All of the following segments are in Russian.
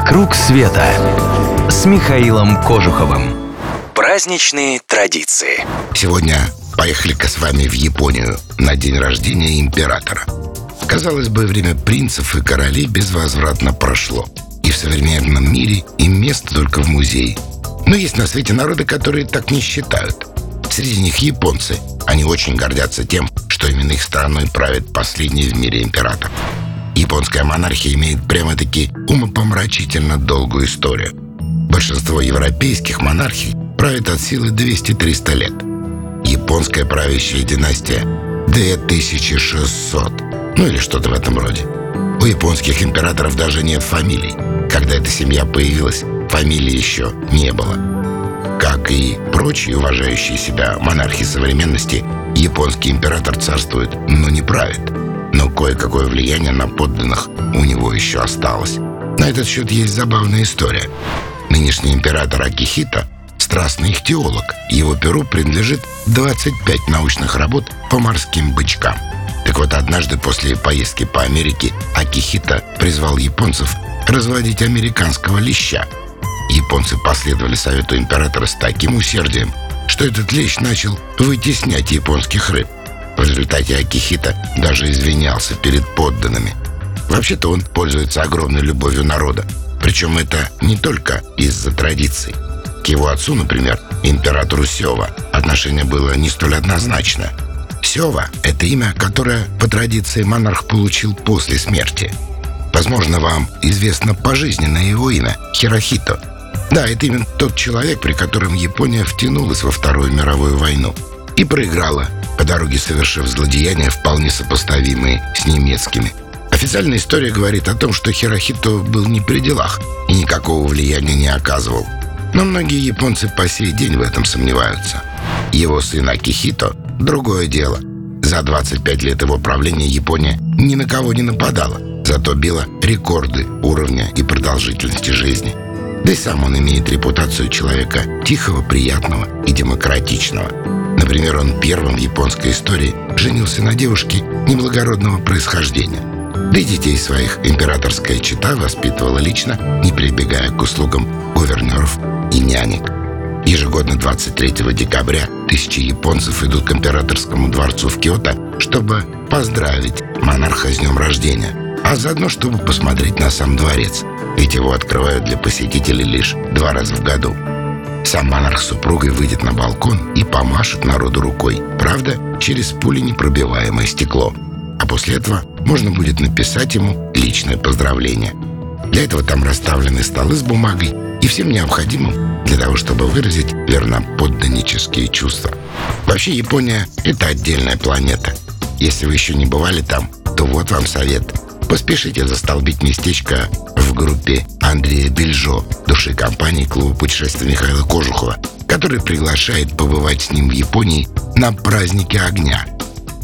«Вокруг света» с Михаилом Кожуховым. Праздничные традиции. Сегодня поехали-ка с вами в Японию на день рождения императора. Казалось бы, время принцев и королей безвозвратно прошло. И в современном мире им место только в музее. Но есть на свете народы, которые так не считают. Среди них японцы. Они очень гордятся тем, что именно их страной правит последний в мире император. Японская монархия имеет прямо-таки умопомрачительно долгую историю. Большинство европейских монархий правит от силы 200-300 лет. Японская правящая династия 2600, ну или что-то в этом роде. У японских императоров даже нет фамилий. Когда эта семья появилась, фамилии еще не было. Как и прочие уважающие себя монархи современности, японский император царствует, но не правит – но кое-какое влияние на подданных у него еще осталось. На этот счет есть забавная история. Нынешний император Акихита – страстный ихтиолог. Его перу принадлежит 25 научных работ по морским бычкам. Так вот, однажды после поездки по Америке Акихита призвал японцев разводить американского леща. Японцы последовали совету императора с таким усердием, что этот лещ начал вытеснять японских рыб. В результате Акихита даже извинялся перед подданными. Вообще-то он пользуется огромной любовью народа. Причем это не только из-за традиций. К его отцу, например, императору Сева, отношение было не столь однозначно. Сева – это имя, которое по традиции монарх получил после смерти. Возможно, вам известно пожизненное его имя – Хирохито. Да, это именно тот человек, при котором Япония втянулась во Вторую мировую войну и проиграла – дороге совершив злодеяния, вполне сопоставимые с немецкими. Официальная история говорит о том, что Хирохито был не при делах и никакого влияния не оказывал. Но многие японцы по сей день в этом сомневаются. Его сын Акихито – другое дело. За 25 лет его правления Япония ни на кого не нападала, зато била рекорды уровня и продолжительности жизни. Да и сам он имеет репутацию человека тихого, приятного и демократичного – Например, он первым в японской истории женился на девушке неблагородного происхождения. Да и детей своих императорская чита воспитывала лично, не прибегая к услугам гувернеров и нянек. Ежегодно 23 декабря тысячи японцев идут к императорскому дворцу в Киото, чтобы поздравить монарха с днем рождения, а заодно, чтобы посмотреть на сам дворец, ведь его открывают для посетителей лишь два раза в году. Сам монарх с супругой выйдет на балкон и помашет народу рукой. Правда, через пуленепробиваемое стекло. А после этого можно будет написать ему личное поздравление. Для этого там расставлены столы с бумагой и всем необходимым для того, чтобы выразить верноподданнические чувства. Вообще Япония — это отдельная планета. Если вы еще не бывали там, то вот вам совет. Поспешите застолбить местечко в группе Андрея Бельжо, души компании клуба путешествия Михаила Кожухова, который приглашает побывать с ним в Японии на празднике огня.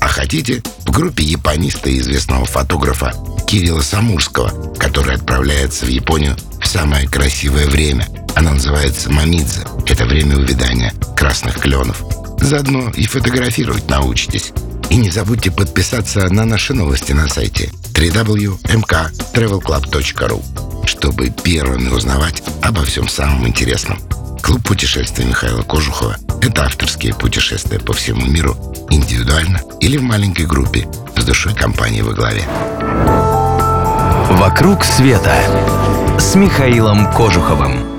А хотите, в группе япониста и известного фотографа Кирилла Самурского, который отправляется в Японию в самое красивое время. Оно называется Мамидзе. Это время увядания красных кленов. Заодно и фотографировать научитесь. И не забудьте подписаться на наши новости на сайте www.mktravelclub.ru чтобы первыми узнавать обо всем самом интересном. Клуб путешествий Михаила Кожухова – это авторские путешествия по всему миру, индивидуально или в маленькой группе с душой компании во главе. «Вокруг света» с Михаилом Кожуховым.